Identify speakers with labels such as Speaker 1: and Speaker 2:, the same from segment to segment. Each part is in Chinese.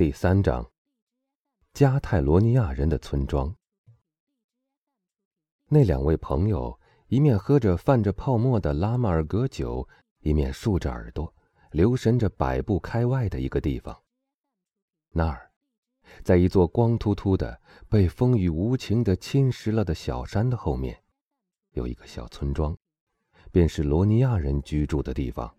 Speaker 1: 第三章，加泰罗尼亚人的村庄。那两位朋友一面喝着泛着泡沫的拉马尔格酒，一面竖着耳朵，留神着百步开外的一个地方。那儿，在一座光秃秃的、被风雨无情的侵蚀了的小山的后面，有一个小村庄，便是罗尼亚人居住的地方。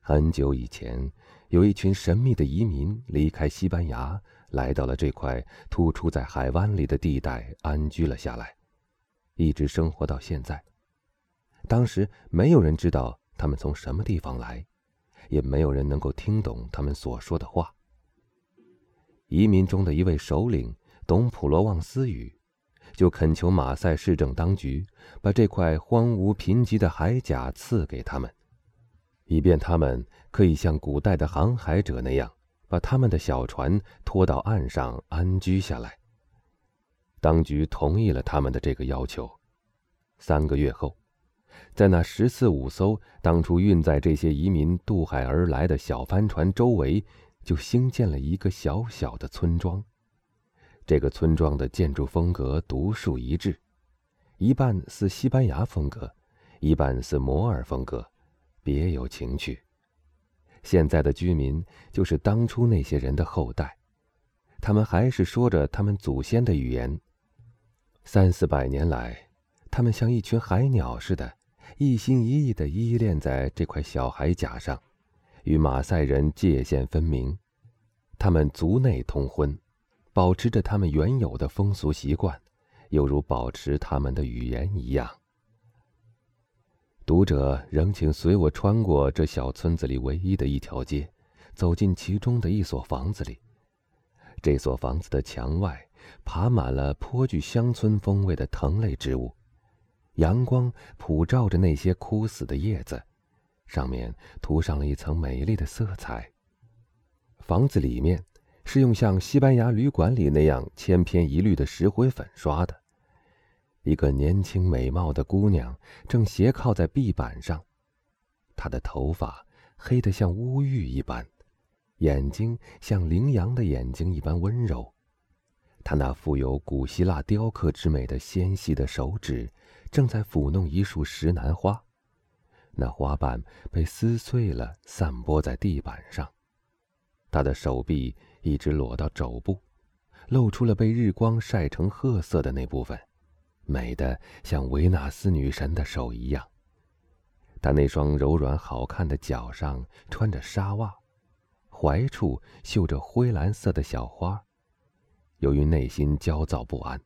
Speaker 1: 很久以前。有一群神秘的移民离开西班牙，来到了这块突出在海湾里的地带，安居了下来，一直生活到现在。当时没有人知道他们从什么地方来，也没有人能够听懂他们所说的话。移民中的一位首领懂普罗旺斯语，就恳求马赛市政当局把这块荒芜贫瘠的海甲赐给他们。以便他们可以像古代的航海者那样，把他们的小船拖到岸上安居下来。当局同意了他们的这个要求。三个月后，在那十四五艘当初运载这些移民渡海而来的小帆船周围，就兴建了一个小小的村庄。这个村庄的建筑风格独树一帜，一半似西班牙风格，一半似摩尔风格。别有情趣。现在的居民就是当初那些人的后代，他们还是说着他们祖先的语言。三四百年来，他们像一群海鸟似的，一心一意地依恋在这块小海甲上，与马赛人界限分明。他们族内通婚，保持着他们原有的风俗习惯，犹如保持他们的语言一样。读者仍请随我穿过这小村子里唯一的一条街，走进其中的一所房子里。这所房子的墙外爬满了颇具乡村风味的藤类植物，阳光普照着那些枯死的叶子，上面涂上了一层美丽的色彩。房子里面是用像西班牙旅馆里那样千篇一律的石灰粉刷的。一个年轻美貌的姑娘正斜靠在壁板上，她的头发黑得像乌玉一般，眼睛像羚羊的眼睛一般温柔。她那富有古希腊雕刻之美的纤细的手指正在抚弄一束石楠花，那花瓣被撕碎了，散播在地板上。她的手臂一直裸到肘部，露出了被日光晒成褐色的那部分。美的像维纳斯女神的手一样。她那双柔软好看的脚上穿着纱袜，踝处绣着灰蓝色的小花。由于内心焦躁不安，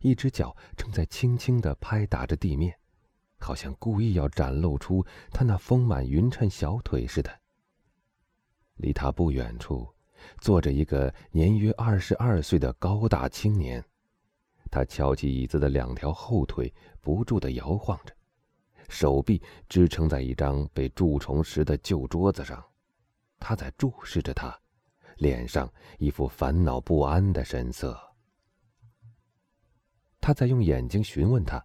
Speaker 1: 一只脚正在轻轻地拍打着地面，好像故意要展露出她那丰满匀称小腿似的。离她不远处，坐着一个年约二十二岁的高大青年。他翘起椅子的两条后腿，不住地摇晃着，手臂支撑在一张被蛀虫蚀的旧桌子上。他在注视着他，脸上一副烦恼不安的神色。他在用眼睛询问他，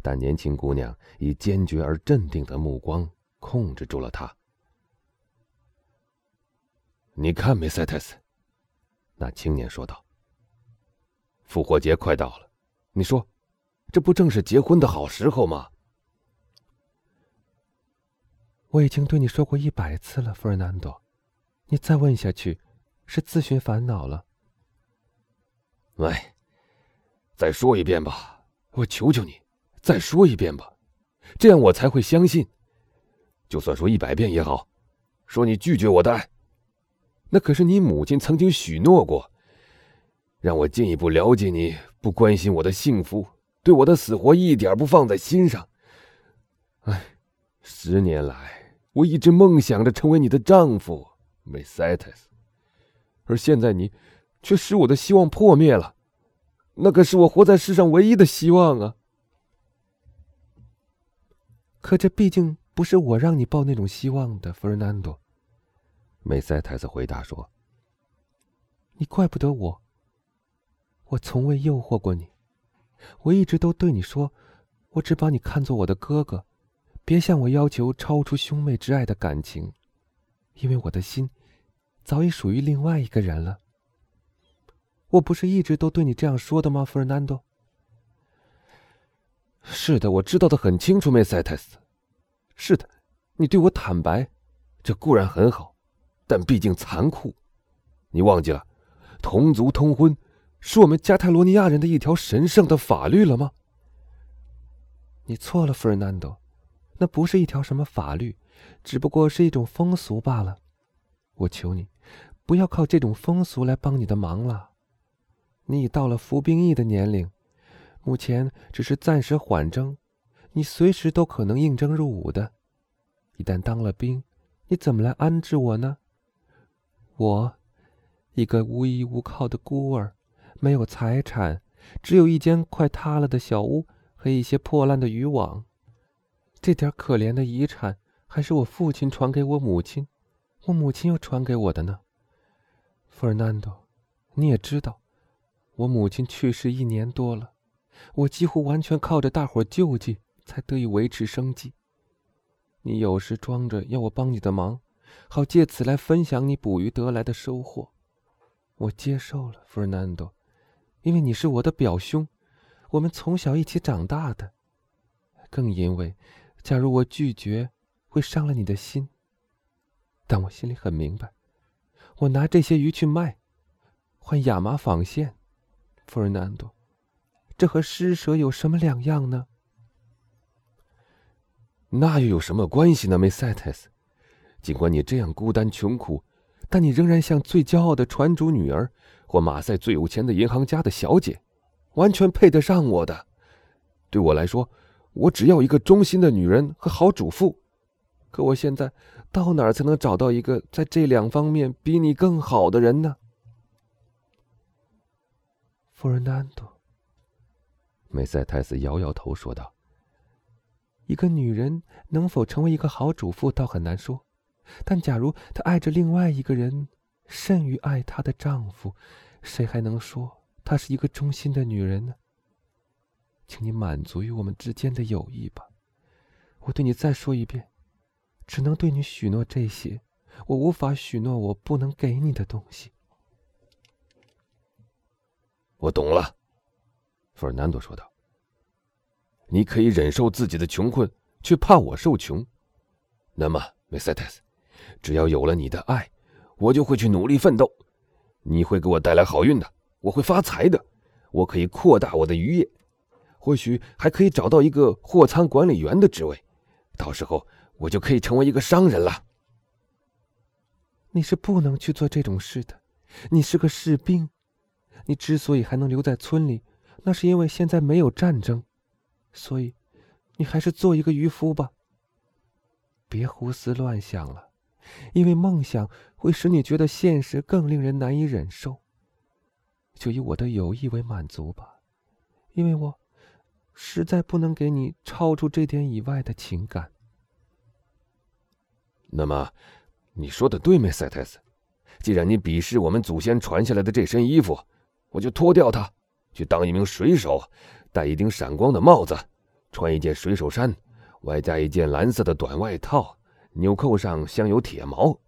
Speaker 1: 但年轻姑娘以坚决而镇定的目光控制住了他。你看，梅赛特斯，那青年说道。复活节快到了，你说，这不正是结婚的好时候吗？
Speaker 2: 我已经对你说过一百次了，弗尔南多，你再问下去，是自寻烦恼了。
Speaker 1: 喂，再说一遍吧，我求求你，再说一遍吧，这样我才会相信。就算说一百遍也好，说你拒绝我的爱，那可是你母亲曾经许诺过。让我进一步了解你，不关心我的幸福，对我的死活一点不放在心上。哎，十年来我一直梦想着成为你的丈夫，梅赛特斯，而现在你却使我的希望破灭了。那可是我活在世上唯一的希望啊！
Speaker 2: 可这毕竟不是我让你抱那种希望的，弗尔南多。
Speaker 1: 梅赛特斯回答说：“
Speaker 2: 你怪不得我。”我从未诱惑过你，我一直都对你说，我只把你看作我的哥哥，别向我要求超出兄妹之爱的感情，因为我的心早已属于另外一个人了。我不是一直都对你这样说的吗，弗尔南多？
Speaker 1: 是的，我知道的很清楚，梅塞特斯。是的，你对我坦白，这固然很好，但毕竟残酷。你忘记了，同族通婚是我们加泰罗尼亚人的一条神圣的法律了吗？
Speaker 2: 你错了，弗尔南多，那不是一条什么法律，只不过是一种风俗罢了。我求你，不要靠这种风俗来帮你的忙了。你已到了服兵役的年龄，目前只是暂时缓征，你随时都可能应征入伍的。一旦当了兵，你怎么来安置我呢？我，一个无依无靠的孤儿，没有财产，只有一间快塌了的小屋和一些破烂的渔网。这点可怜的遗产，还是我父亲传给我母亲，我母亲又传给我的呢。弗尔南多，你也知道。我母亲去世一年多了，我几乎完全靠着大伙救济才得以维持生计。你有时装着要我帮你的忙，好借此来分享你捕鱼得来的收获，我接受了，弗尔南多，因为你是我的表兄，我们从小一起长大的。更因为，假如我拒绝，会伤了你的心。但我心里很明白，我拿这些鱼去卖，换亚麻纺线。弗尔南多，这和施舍有什么两样呢？
Speaker 1: 那又有什么关系呢，梅塞特斯？尽管你这样孤单穷苦，但你仍然像最骄傲的船主女儿，或马赛最有钱的银行家的小姐，完全配得上我的。对我来说，我只要一个忠心的女人和好主妇。可我现在到哪儿才能找到一个在这两方面比你更好的人呢？
Speaker 2: 弗尔南多，
Speaker 1: 梅塞泰斯摇摇头说道：“
Speaker 2: 一个女人能否成为一个好主妇，倒很难说。但假如她爱着另外一个人，甚于爱她的丈夫，谁还能说她是一个忠心的女人呢？请你满足于我们之间的友谊吧。我对你再说一遍，只能对你许诺这些，我无法许诺我不能给你的东西。”
Speaker 1: 我懂了，弗尔南多说道。你可以忍受自己的穷困，却怕我受穷。那么，梅塞特斯，只要有了你的爱，我就会去努力奋斗。你会给我带来好运的，我会发财的。我可以扩大我的渔业，或许还可以找到一个货仓管理员的职位。到时候，我就可以成为一个商人了。
Speaker 2: 你是不能去做这种事的，你是个士兵。你之所以还能留在村里，那是因为现在没有战争，所以，你还是做一个渔夫吧。别胡思乱想了，因为梦想会使你觉得现实更令人难以忍受。就以我的友谊为满足吧，因为我实在不能给你超出这点以外的情感。
Speaker 1: 那么，你说的对，没塞特斯。既然你鄙视我们祖先传下来的这身衣服，我就脱掉它，去当一名水手，戴一顶闪光的帽子，穿一件水手衫，外加一件蓝色的短外套，纽扣上镶有铁毛。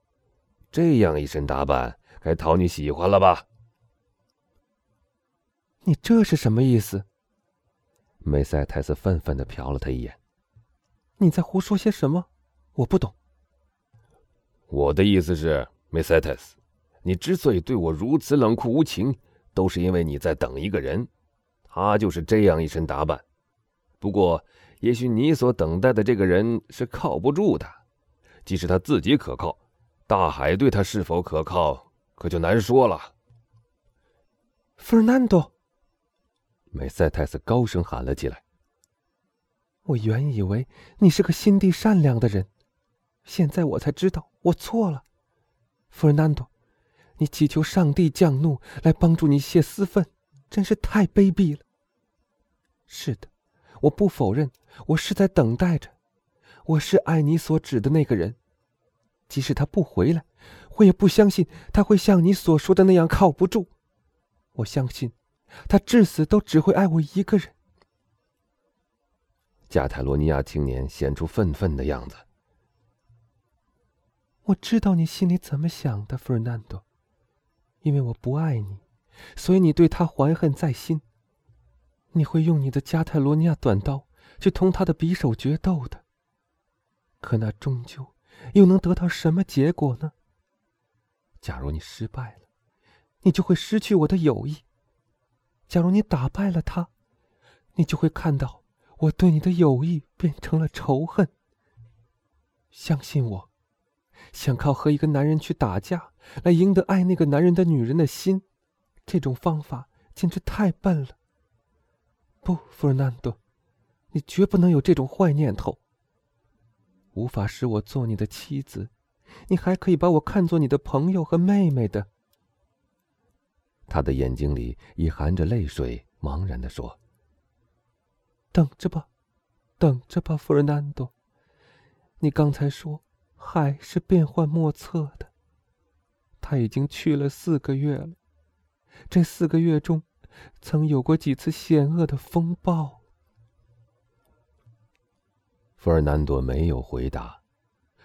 Speaker 1: 这样一身打扮，该讨你喜欢了吧？
Speaker 2: 你这是什么意思？
Speaker 1: 梅赛泰斯愤愤的瞟了他一眼。
Speaker 2: 你在胡说些什么？我不懂。
Speaker 1: 我的意思是，梅赛泰斯，你之所以对我如此冷酷无情。都是因为你在等一个人，他就是这样一身打扮。不过，也许你所等待的这个人是靠不住的，即使他自己可靠，大海对他是否可靠，可就难说了。
Speaker 2: ”Fernando，，
Speaker 1: 梅赛泰斯高声喊了起来：“
Speaker 2: 我原以为你是个心地善良的人，现在我才知道我错了，，Fernando。”你祈求上帝降怒来帮助你泄私愤，真是太卑鄙了。是的，我不否认，我是在等待着，我是爱你所指的那个人。即使他不回来，我也不相信他会像你所说的那样靠不住。我相信，他至死都只会爱我一个人。
Speaker 1: 加泰罗尼亚青年显出愤愤的样子。
Speaker 2: 我知道你心里怎么想的，费尔南多。因为我不爱你，所以你对他怀恨在心。你会用你的加泰罗尼亚短刀去同他的匕首决斗的。可那终究又能得到什么结果呢？假如你失败了，你就会失去我的友谊；假如你打败了他，你就会看到我对你的友谊变成了仇恨。相信我，想靠和一个男人去打架来赢得爱那个男人的女人的心，这种方法简直太笨了。不，弗尔南多，你绝不能有这种坏念头。无法使我做你的妻子，你还可以把我看作你的朋友和妹妹的。
Speaker 1: 他的眼睛里已含着泪水，茫然的说：“
Speaker 2: 等着吧，等着吧，弗尔南多。你刚才说海是变幻莫测的，他已经去了四个月了。这四个月中……”曾有过几次险恶的风暴。
Speaker 1: 弗尔南多没有回答，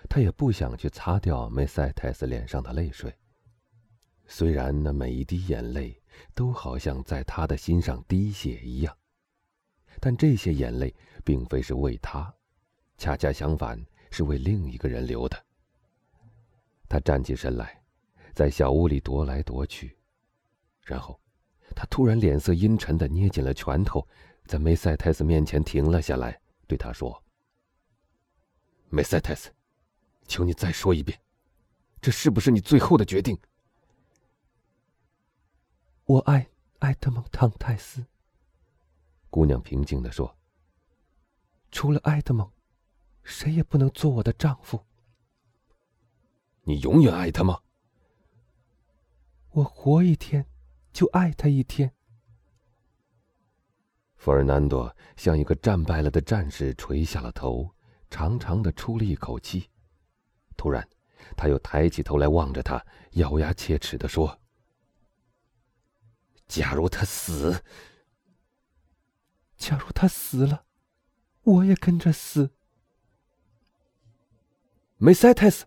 Speaker 1: 他也不想去擦掉梅塞泰斯脸上的泪水。虽然那每一滴眼泪都好像在他的心上滴血一样，但这些眼泪并非是为他，恰恰相反，是为另一个人流的。他站起身来，在小屋里踱来踱去，然后。他突然脸色阴沉的捏紧了拳头，在梅塞泰斯面前停了下来，对他说：“梅塞泰斯，求你再说一遍，这是不是你最后的决定？”“
Speaker 2: 我爱埃德蒙·唐泰斯。”
Speaker 1: 姑娘平静的说。
Speaker 2: “除了埃德蒙，谁也不能做我的丈夫。”“
Speaker 1: 你永远爱他吗？”“
Speaker 2: 我活一天。”就爱他一天。
Speaker 1: 弗尔南多像一个战败了的战士，垂下了头，长长的出了一口气。突然，他又抬起头来望着他，咬牙切齿的说：“假如他死，
Speaker 2: 假如他死了，我也跟着死。”
Speaker 1: 梅塞泰斯。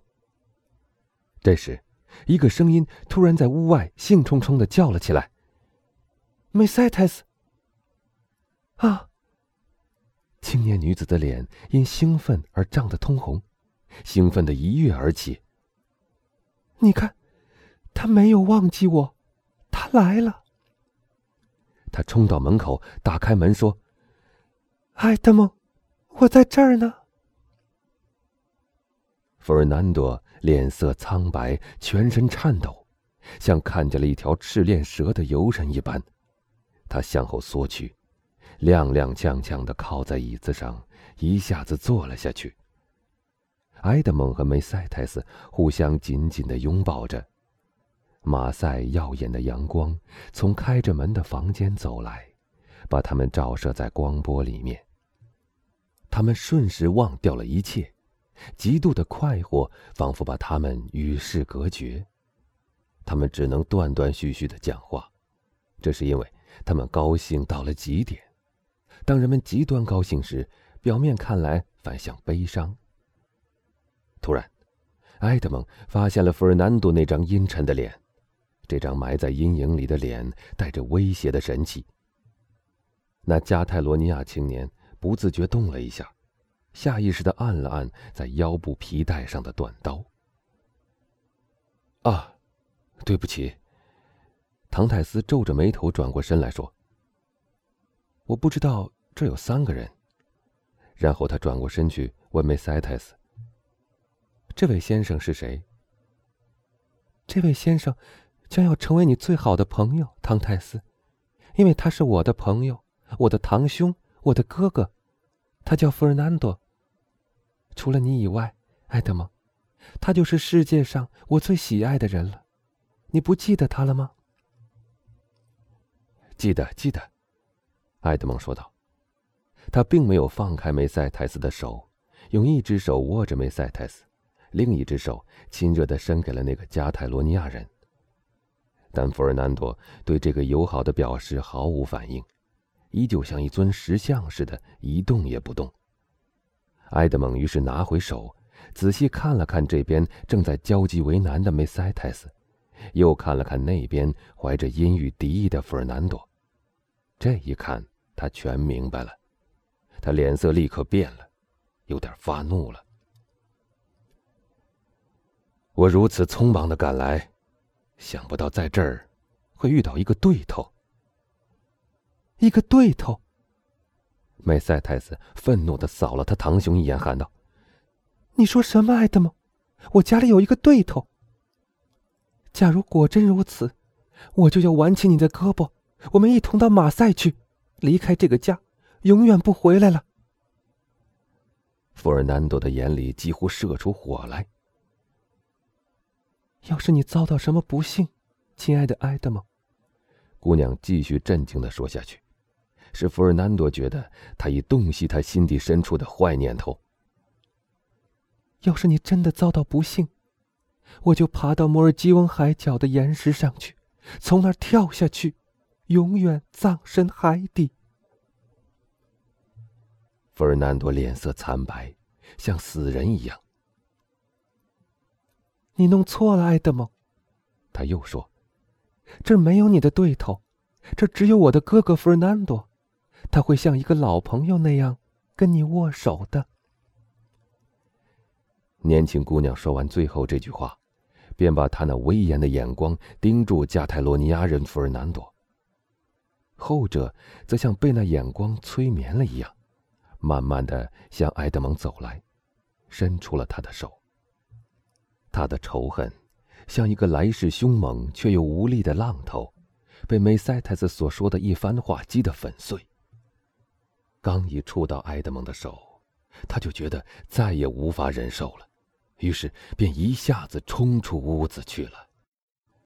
Speaker 1: 这时。一个声音突然在屋外兴冲冲的叫了起来：“
Speaker 2: 梅塞泰斯！”啊！
Speaker 1: 青年女子的脸因兴奋而涨得通红，兴奋的一跃而起。
Speaker 2: 你看，他没有忘记我，他来了。
Speaker 1: 他冲到门口，打开门说：“
Speaker 2: 艾德蒙，我在这儿呢。”
Speaker 1: 弗尔南多。脸色苍白，全身颤抖，像看见了一条赤练蛇的游人一般。他向后缩去，踉踉跄跄的靠在椅子上，一下子坐了下去。埃德蒙和梅塞泰斯互相紧紧的拥抱着。马赛耀眼的阳光从开着门的房间走来，把他们照射在光波里面。他们瞬时忘掉了一切。极度的快活仿佛把他们与世隔绝，他们只能断断续续的讲话，这是因为他们高兴到了极点。当人们极端高兴时，表面看来反向悲伤。突然，埃德蒙发现了弗尔南多那张阴沉的脸，这张埋在阴影里的脸带着威胁的神气。那加泰罗尼亚青年不自觉动了一下。下意识的按了按在腰部皮带上的短刀。啊，对不起。唐泰斯皱着眉头转过身来说：“我不知道这有三个人。”然后他转过身去问梅塞泰斯：“这位先生是谁？”
Speaker 2: 这位先生将要成为你最好的朋友，唐泰斯，因为他是我的朋友，我的堂兄，我的哥哥，他叫弗尔南多。除了你以外，爱德蒙，他就是世界上我最喜爱的人了。你不记得他了吗？
Speaker 1: 记得，记得。爱德蒙说道。他并没有放开梅赛泰斯的手，用一只手握着梅赛泰斯，另一只手亲热的伸给了那个加泰罗尼亚人。但弗尔南多对这个友好的表示毫无反应，依旧像一尊石像似的，一动也不动。埃德蒙于是拿回手，仔细看了看这边正在焦急为难的梅塞泰斯，又看了看那边怀着阴郁敌意的弗尔南多。这一看，他全明白了，他脸色立刻变了，有点发怒了。我如此匆忙的赶来，想不到在这儿会遇到一个对头。
Speaker 2: 一个对头。
Speaker 1: 梅赛泰斯愤怒的扫了他堂兄一眼，喊道：“
Speaker 2: 你说什么，艾德蒙？我家里有一个对头。假如果真如此，我就要挽起你的胳膊，我们一同到马赛去，离开这个家，永远不回来了。”
Speaker 1: 弗尔南多的眼里几乎射出火来。
Speaker 2: 要是你遭到什么不幸，亲爱的埃德蒙，
Speaker 1: 姑娘继续镇静的说下去。使弗尔南多觉得他已洞悉他心底深处的坏念头。
Speaker 2: 要是你真的遭到不幸，我就爬到摩尔基翁海角的岩石上去，从那儿跳下去，永远葬身海底。
Speaker 1: 弗尔南多脸色惨白，像死人一样。
Speaker 2: 你弄错了，爱德蒙。
Speaker 1: 他又说：“
Speaker 2: 这没有你的对头，这只有我的哥哥弗尔南多。”他会像一个老朋友那样跟你握手的。
Speaker 1: 年轻姑娘说完最后这句话，便把她那威严的眼光盯住加泰罗尼亚人弗尔南多。后者则像被那眼光催眠了一样，慢慢的向埃德蒙走来，伸出了他的手。他的仇恨，像一个来势凶猛却又无力的浪头，被梅塞特斯所说的一番话击得粉碎。刚一触到埃德蒙的手，他就觉得再也无法忍受了，于是便一下子冲出屋子去了。